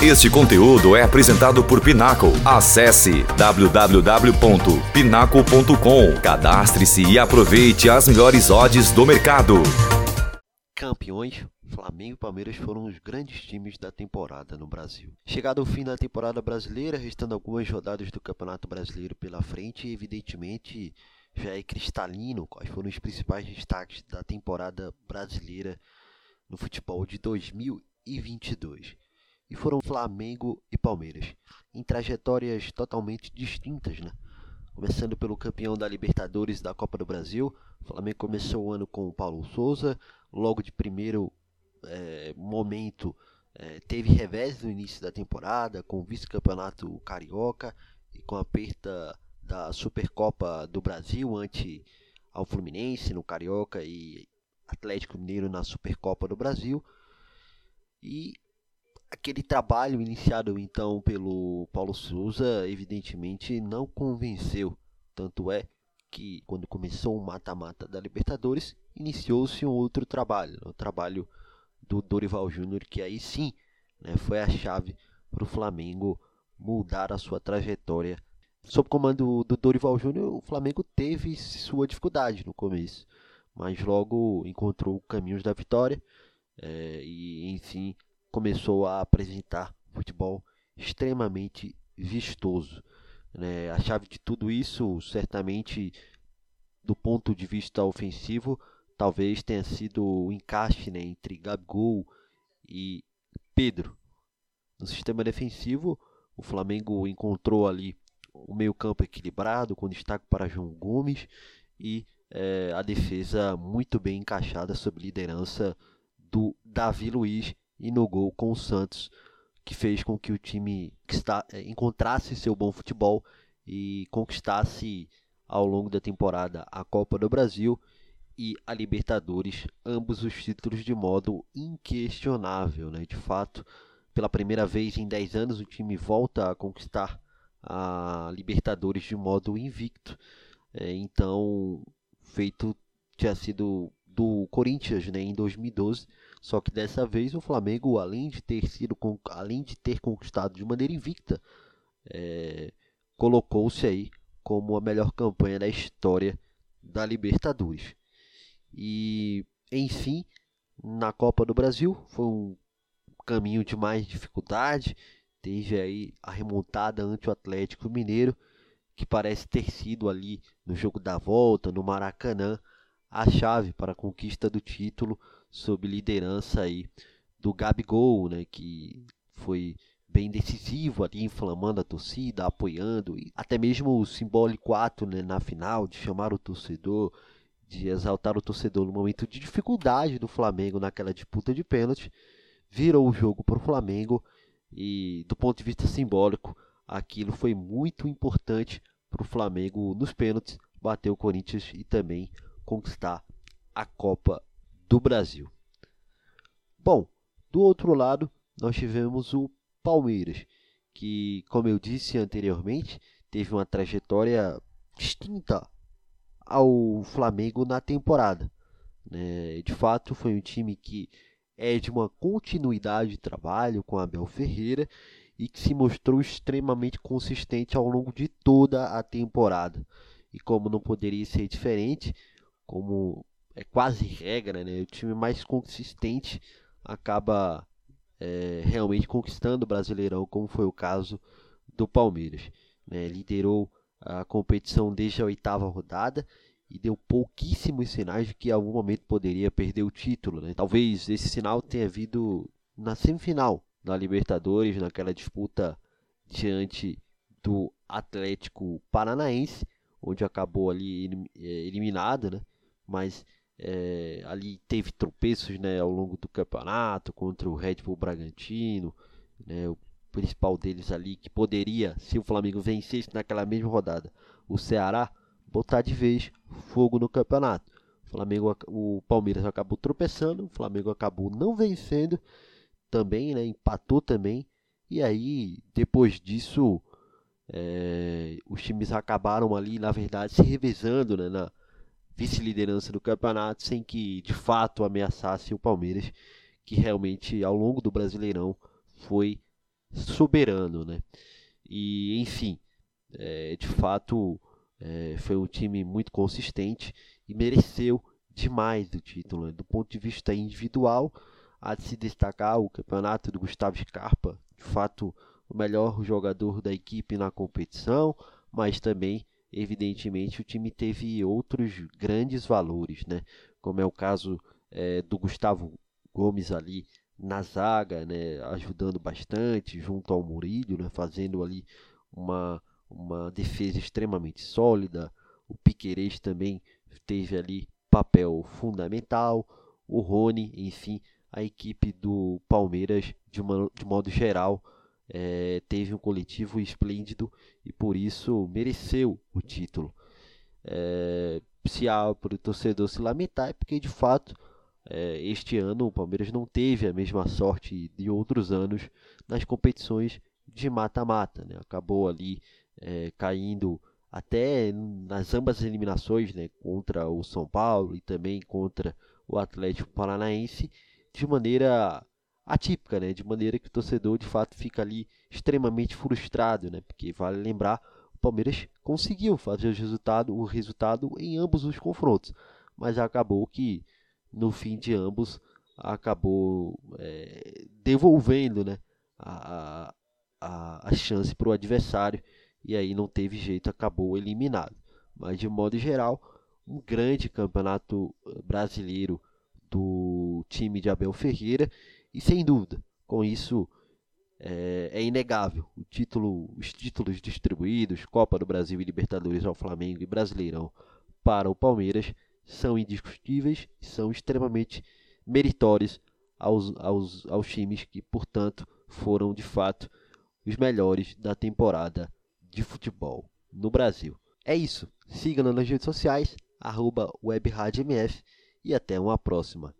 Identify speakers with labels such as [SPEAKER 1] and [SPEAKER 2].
[SPEAKER 1] Este conteúdo é apresentado por Pinaco. Acesse www.pinaco.com. Cadastre-se e aproveite as melhores odds do mercado.
[SPEAKER 2] Campeões, Flamengo e Palmeiras foram os grandes times da temporada no Brasil. Chegado ao fim da temporada brasileira, restando algumas rodadas do Campeonato Brasileiro pela frente, evidentemente já é cristalino quais foram os principais destaques da temporada brasileira no futebol de 2022 e foram Flamengo e Palmeiras, em trajetórias totalmente distintas, né? Começando pelo campeão da Libertadores da Copa do Brasil, o Flamengo começou o ano com o Paulo Souza, logo de primeiro é, momento é, teve revés no início da temporada, com o vice-campeonato carioca e com a perda da Supercopa do Brasil ante ao Fluminense no Carioca e Atlético Mineiro na Supercopa do Brasil. E aquele trabalho iniciado então pelo Paulo Souza, evidentemente não convenceu. Tanto é que quando começou o mata-mata da Libertadores, iniciou-se um outro trabalho, o trabalho do Dorival Júnior, que aí sim né, foi a chave para o Flamengo mudar a sua trajetória. Sob comando do Dorival Júnior, o Flamengo teve sua dificuldade no começo, mas logo encontrou caminhos da vitória é, e, enfim, começou a apresentar futebol extremamente vistoso. Né? A chave de tudo isso, certamente, do ponto de vista ofensivo, talvez tenha sido o encaixe né, entre Gabigol e Pedro. No sistema defensivo, o Flamengo encontrou ali o meio-campo equilibrado, com destaque para João Gomes e é, a defesa muito bem encaixada sob liderança do Davi Luiz e no gol com o Santos, que fez com que o time é, encontrasse seu bom futebol e conquistasse ao longo da temporada a Copa do Brasil e a Libertadores, ambos os títulos de modo inquestionável. Né? De fato, pela primeira vez em 10 anos, o time volta a conquistar a Libertadores de modo invicto. É, então, feito tinha sido do Corinthians né, em 2012 só que dessa vez o Flamengo, além de ter sido, além de ter conquistado de maneira invicta, é, colocou-se aí como a melhor campanha da história da Libertadores. E, enfim, na Copa do Brasil foi um caminho de mais dificuldade. Teve aí a remontada ante o Atlético Mineiro, que parece ter sido ali no jogo da volta, no Maracanã, a chave para a conquista do título sob liderança aí do Gabigol, né, que foi bem decisivo ali, inflamando a torcida, apoiando, e até mesmo o simbólico ato né, na final de chamar o torcedor, de exaltar o torcedor no momento de dificuldade do Flamengo naquela disputa de pênalti, virou o jogo para o Flamengo e do ponto de vista simbólico, aquilo foi muito importante para o Flamengo nos pênaltis bater o Corinthians e também conquistar a Copa do Brasil. Bom, do outro lado, nós tivemos o Palmeiras, que, como eu disse anteriormente, teve uma trajetória distinta ao Flamengo na temporada. Né? De fato, foi um time que é de uma continuidade de trabalho com Abel Ferreira e que se mostrou extremamente consistente ao longo de toda a temporada. E como não poderia ser diferente, como é quase regra, né? O time mais consistente acaba é, realmente conquistando o Brasileirão, como foi o caso do Palmeiras. Né? Liderou a competição desde a oitava rodada e deu pouquíssimos sinais de que em algum momento poderia perder o título. Né? Talvez esse sinal tenha vindo na semifinal da Libertadores, naquela disputa diante do Atlético Paranaense, onde acabou ali é, eliminado, né? Mas é, ali teve tropeços né, ao longo do campeonato contra o Red Bull Bragantino, né, o principal deles ali que poderia, se o Flamengo vencesse naquela mesma rodada, o Ceará botar de vez fogo no campeonato. O Flamengo, o Palmeiras acabou tropeçando, o Flamengo acabou não vencendo também, né, empatou também. E aí, depois disso, é, os times acabaram ali, na verdade, se revezando né, na, vice-liderança do campeonato sem que de fato ameaçasse o Palmeiras, que realmente ao longo do Brasileirão foi soberano, né? E enfim, é, de fato é, foi um time muito consistente e mereceu demais do título. Né? Do ponto de vista individual, há de se destacar o campeonato do Gustavo Scarpa, de fato o melhor jogador da equipe na competição, mas também, evidentemente, o time teve outros grandes valores, né? como é o caso é, do Gustavo Gomes ali na zaga, né? ajudando bastante junto ao Murilho, né? fazendo ali uma, uma defesa extremamente sólida. O Piquerez também teve ali papel fundamental. O Rony, enfim, a equipe do Palmeiras, de, uma, de modo geral, é, teve um coletivo esplêndido e por isso mereceu o título. É, se há para o torcedor se lamentar, é porque de fato é, este ano o Palmeiras não teve a mesma sorte de outros anos nas competições de mata-mata. Né? Acabou ali caindo até nas ambas as eliminações né? contra o São Paulo e também contra o Atlético Paranaense de maneira atípica, né? De maneira que o torcedor de fato fica ali extremamente frustrado, né? Porque vale lembrar, o Palmeiras conseguiu fazer o resultado, o resultado em ambos os confrontos, mas acabou que no fim de ambos acabou é, devolvendo, né? A, a, a chance para o adversário e aí não teve jeito, acabou eliminado. Mas de modo geral, um grande campeonato brasileiro do time de Abel Ferreira e sem dúvida, com isso é, é, inegável. O título, os títulos distribuídos, Copa do Brasil e Libertadores ao Flamengo e Brasileirão para o Palmeiras são indiscutíveis e são extremamente meritórios aos, aos, aos times que, portanto, foram de fato os melhores da temporada de futebol no Brasil. É isso. Siga-nos nas redes sociais, arroba e até uma próxima.